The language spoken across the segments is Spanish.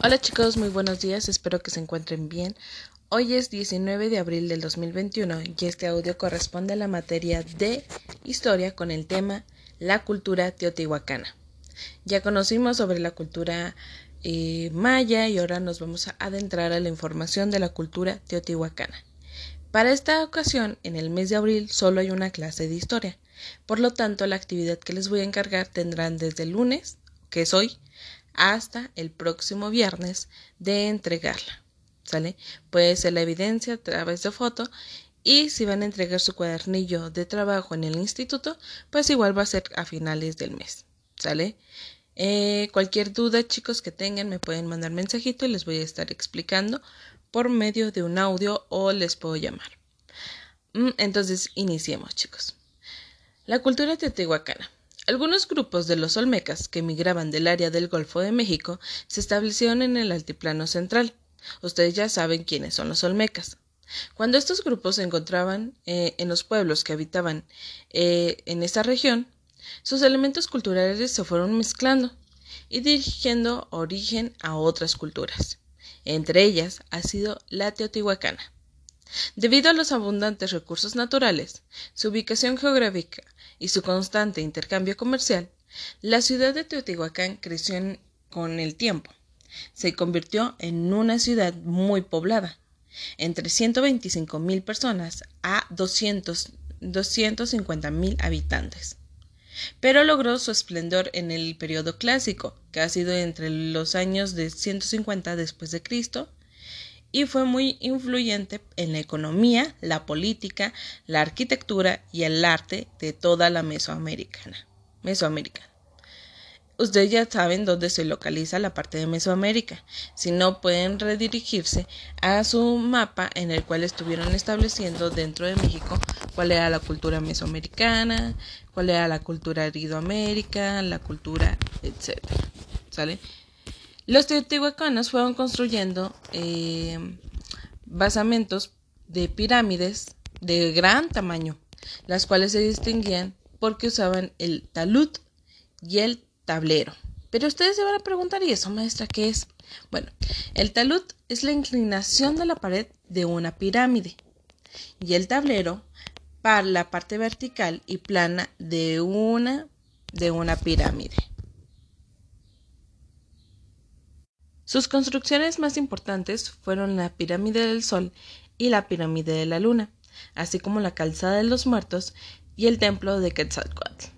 Hola chicos, muy buenos días, espero que se encuentren bien. Hoy es 19 de abril del 2021 y este audio corresponde a la materia de historia con el tema la cultura teotihuacana. Ya conocimos sobre la cultura eh, maya y ahora nos vamos a adentrar a la información de la cultura teotihuacana. Para esta ocasión, en el mes de abril, solo hay una clase de historia. Por lo tanto, la actividad que les voy a encargar tendrán desde el lunes, que es hoy, hasta el próximo viernes de entregarla. ¿Sale? Puede ser la evidencia a través de foto y si van a entregar su cuadernillo de trabajo en el instituto, pues igual va a ser a finales del mes. ¿Sale? Eh, cualquier duda, chicos, que tengan, me pueden mandar mensajito y les voy a estar explicando por medio de un audio o les puedo llamar. Mm, entonces, iniciemos, chicos. La cultura teotihuacana. Algunos grupos de los olmecas que emigraban del área del Golfo de México se establecieron en el altiplano central. Ustedes ya saben quiénes son los olmecas. Cuando estos grupos se encontraban eh, en los pueblos que habitaban eh, en esta región, sus elementos culturales se fueron mezclando y dirigiendo origen a otras culturas. Entre ellas ha sido la teotihuacana. Debido a los abundantes recursos naturales, su ubicación geográfica y su constante intercambio comercial, la ciudad de Teotihuacán creció con el tiempo. Se convirtió en una ciudad muy poblada, entre 125 mil personas a 200, 250 mil habitantes. Pero logró su esplendor en el periodo clásico, que ha sido entre los años de 150 después de Cristo y fue muy influyente en la economía, la política, la arquitectura y el arte de toda la Mesoamericana. Ustedes ya saben dónde se localiza la parte de Mesoamérica. Si no, pueden redirigirse a su mapa en el cual estuvieron estableciendo dentro de México cuál era la cultura mesoamericana, cuál era la cultura aridoamérica, la cultura, etc. ¿Sale? Los teotihuacanos fueron construyendo eh, basamentos de pirámides de gran tamaño, las cuales se distinguían porque usaban el talud y el tablero. Pero ustedes se van a preguntar, ¿y eso, maestra, qué es? Bueno, el talud es la inclinación de la pared de una pirámide y el tablero para la parte vertical y plana de una de una pirámide. Sus construcciones más importantes fueron la pirámide del Sol y la pirámide de la Luna, así como la calzada de los muertos y el templo de Quetzalcoatl.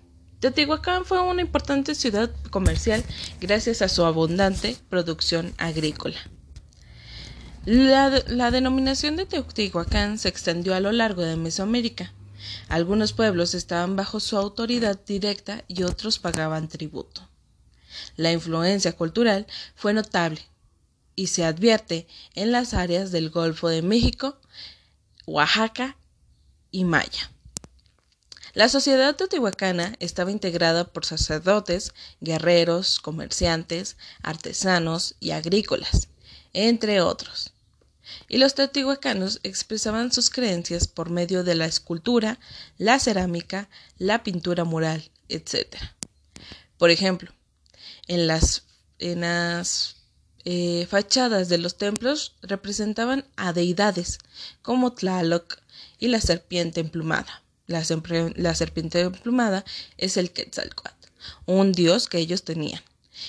Teotihuacán fue una importante ciudad comercial gracias a su abundante producción agrícola. La, la, denominación de Teotihuacán se extendió a lo largo de Mesoamérica. Algunos pueblos estaban bajo su autoridad directa y otros pagaban tributo. La influencia cultural fue notable y se advierte en las áreas del Golfo de México, Oaxaca y Maya. La sociedad teotihuacana estaba integrada por sacerdotes, guerreros, comerciantes, artesanos y agrícolas, entre otros. Y los teotihuacanos expresaban sus creencias por medio de la escultura, la cerámica, la pintura mural, etc. Por ejemplo, en las, en las eh, fachadas de los templos representaban a deidades como Tlaloc y la serpiente emplumada. La, serpiente emplumada es el Quetzalcoatl, un dios que ellos tenían.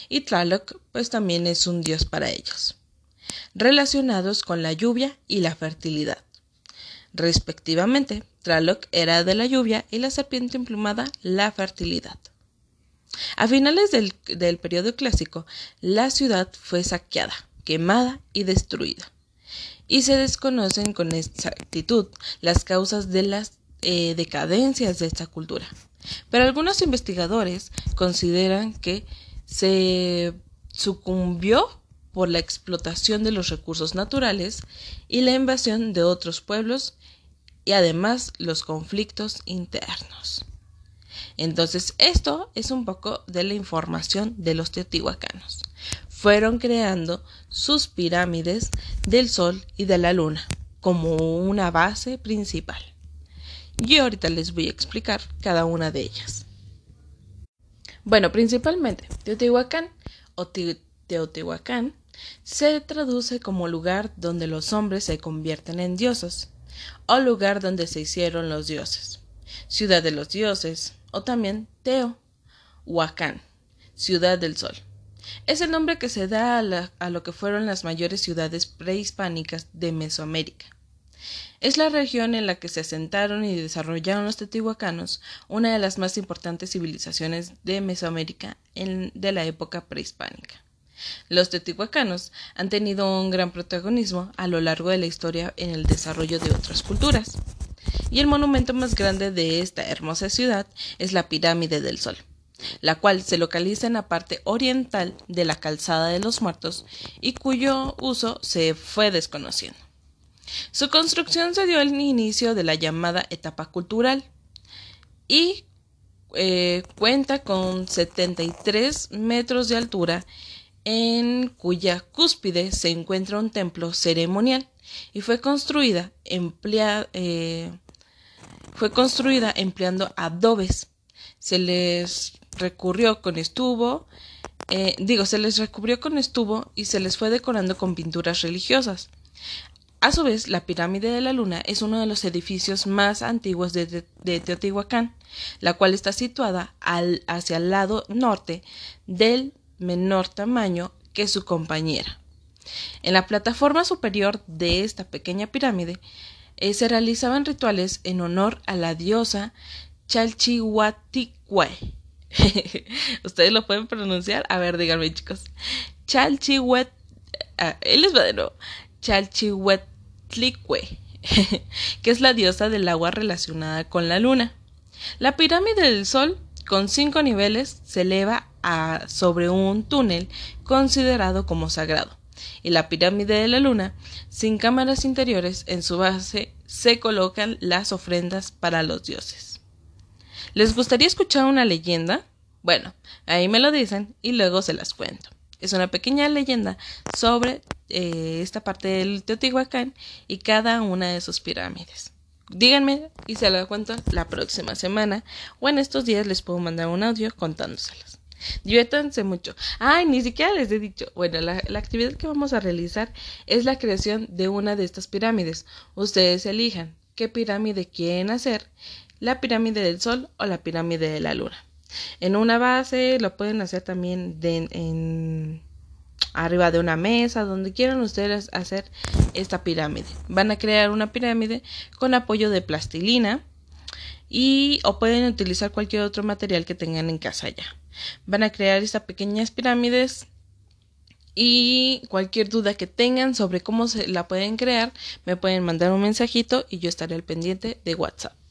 Y Tlaloc pues también es un dios para ellos, relacionados con la lluvia y la fertilidad. Respectivamente, Tlaloc era de la lluvia y la serpiente emplumada la fertilidad. A finales del, del periodo clásico, la ciudad fue saqueada, quemada y destruida. Y se desconocen con exactitud las causas de las eh, decadencias de esta cultura. Pero algunos investigadores consideran que se sucumbió por la explotación de los recursos naturales y la invasión de otros pueblos y además los conflictos internos. Entonces, esto es un poco de la información de los teotihuacanos. Fueron creando sus pirámides del Sol y de la Luna como una base principal. Y ahorita les voy a explicar cada una de ellas. Bueno, principalmente, Teotihuacán o Teotihuacán se traduce como lugar donde los hombres se convierten en dioses, o lugar donde se hicieron los dioses, ciudad de los dioses, o también Teo, Huacán, ciudad del sol. Es el nombre que se da a, lo que fueron las mayores ciudades prehispánicas de Mesoamérica. Es la región en la que se asentaron y desarrollaron los teotihuacanos, una de las más importantes civilizaciones de Mesoamérica de la época prehispánica. Los teotihuacanos han tenido un gran protagonismo a lo largo de la historia en el desarrollo de otras culturas. Y el monumento más grande de esta hermosa ciudad es la Pirámide del Sol, la cual se localiza en la parte oriental de la Calzada de los Muertos y cuyo uso se fue desconociendo. Su construcción se dio al inicio de la llamada etapa cultural y eh, cuenta con 73 metros de altura en cuya cúspide se encuentra un templo ceremonial y fue construida, eh, fue construida empleando adobes. Se les recurrió con estuvo, eh, digo, se les recubrió con estuvo y se les fue decorando con pinturas religiosas. A su vez, la pirámide de la luna es uno de los edificios más antiguos de, Teotihuacán, la cual está situada al, hacia el lado norte del menor tamaño que su compañera. En la plataforma superior de esta pequeña pirámide eh, se realizaban rituales en honor a la diosa Chalchihuaticue. ¿Ustedes lo pueden pronunciar? A ver, díganme, chicos. Chalchihuet. Ah, él de nuevo. Chalchihuetlicue, que es la diosa del agua relacionada con la luna. La pirámide del sol, con cinco niveles, se eleva sobre un túnel considerado como sagrado. Y la pirámide de la luna, sin cámaras interiores, en su base se colocan las ofrendas para los dioses. ¿Les gustaría escuchar una leyenda? Bueno, ahí me lo dicen y luego se las cuento. Es una pequeña leyenda sobre eh, esta parte del Teotihuacán y cada una de sus pirámides. Díganme y se la cuento la próxima semana o en estos días les puedo mandar un audio contándoselas. Diviértanse mucho. Ay, ni siquiera les he dicho. Bueno, la, la, actividad que vamos a realizar es la creación de una de estas pirámides. Ustedes elijan qué pirámide quieren hacer, la pirámide del Sol o la pirámide de la Luna. En una base lo pueden hacer también de, en arriba de una mesa, donde quieran ustedes hacer esta pirámide. Van a crear una pirámide con apoyo de plastilina y o pueden utilizar cualquier otro material que tengan en casa ya. Van a crear estas pequeñas pirámides y cualquier duda que tengan sobre cómo se la pueden crear, me pueden mandar un mensajito y yo estaré al pendiente de WhatsApp.